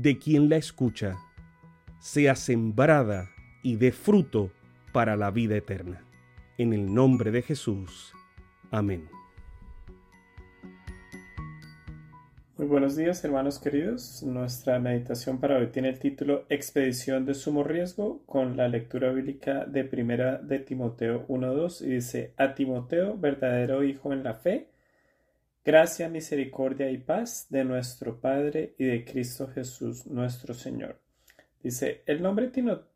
de quien la escucha, sea sembrada y dé fruto para la vida eterna. En el nombre de Jesús. Amén. Muy buenos días, hermanos queridos. Nuestra meditación para hoy tiene el título Expedición de sumo riesgo con la lectura bíblica de Primera de Timoteo 1.2 y dice a Timoteo, verdadero hijo en la fe, gracia, misericordia y paz de nuestro Padre y de Cristo Jesús nuestro Señor. Dice, el nombre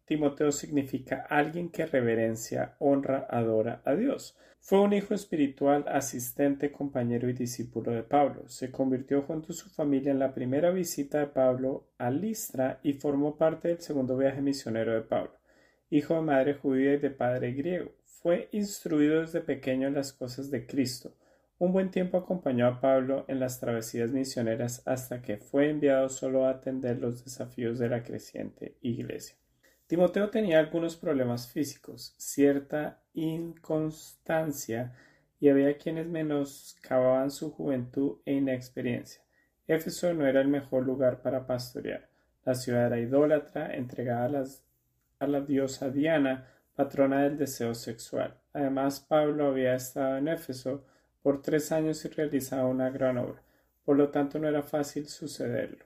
Timoteo significa alguien que reverencia, honra, adora a Dios. Fue un hijo espiritual, asistente, compañero y discípulo de Pablo. Se convirtió junto a su familia en la primera visita de Pablo a Listra y formó parte del segundo viaje misionero de Pablo. Hijo de madre judía y de padre griego, fue instruido desde pequeño en las cosas de Cristo. Un buen tiempo acompañó a Pablo en las travesías misioneras hasta que fue enviado solo a atender los desafíos de la creciente iglesia. Timoteo tenía algunos problemas físicos, cierta inconstancia y había quienes menoscababan su juventud e inexperiencia. Éfeso no era el mejor lugar para pastorear. La ciudad era idólatra, entregada a, a la diosa Diana, patrona del deseo sexual. Además, Pablo había estado en Éfeso por tres años y realizaba una gran obra, por lo tanto no era fácil sucederlo.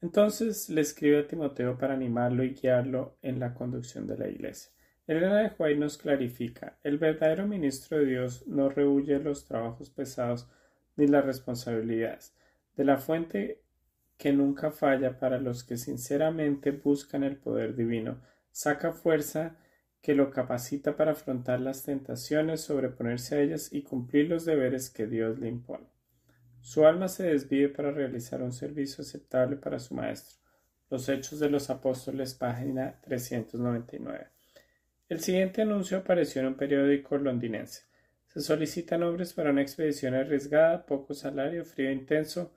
Entonces le escribe a Timoteo para animarlo y guiarlo en la conducción de la iglesia. Elena de White nos clarifica, el verdadero ministro de Dios no rehuye los trabajos pesados ni las responsabilidades. De la fuente que nunca falla para los que sinceramente buscan el poder divino, saca fuerza que lo capacita para afrontar las tentaciones, sobreponerse a ellas y cumplir los deberes que Dios le impone. Su alma se desvive para realizar un servicio aceptable para su Maestro. Los Hechos de los Apóstoles, página 399. El siguiente anuncio apareció en un periódico londinense. Se solicitan hombres para una expedición arriesgada, poco salario, frío intenso,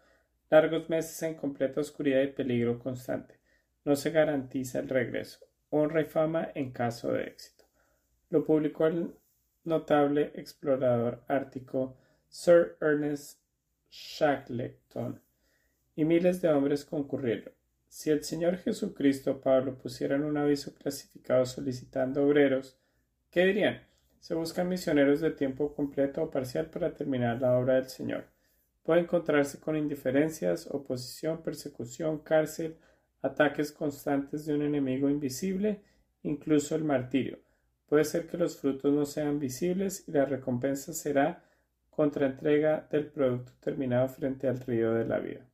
largos meses en completa oscuridad y peligro constante. No se garantiza el regreso. Honra y fama en caso de éxito. Lo publicó el notable explorador ártico Sir Ernest Shackleton, y miles de hombres concurrieron. Si el Señor Jesucristo Pablo pusieran un aviso clasificado solicitando obreros, ¿qué dirían? Se buscan misioneros de tiempo completo o parcial para terminar la obra del Señor. Puede encontrarse con indiferencias, oposición, persecución, cárcel, ataques constantes de un enemigo invisible, incluso el martirio. Puede ser que los frutos no sean visibles y la recompensa será contraentrega del producto terminado frente al río de la vida.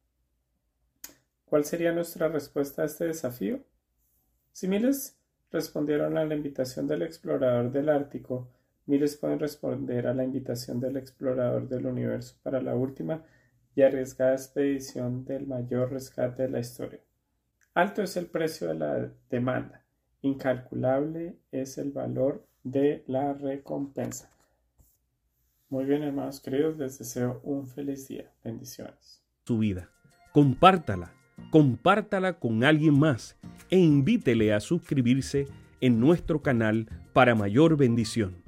¿Cuál sería nuestra respuesta a este desafío? Si miles respondieron a la invitación del explorador del Ártico, miles pueden responder a la invitación del explorador del universo para la última y arriesgada expedición del mayor rescate de la historia. Alto es el precio de la demanda, incalculable es el valor de la recompensa. Muy bien, hermanos queridos, les deseo un feliz día. Bendiciones. Tu vida. Compártala, compártala con alguien más e invítele a suscribirse en nuestro canal para mayor bendición.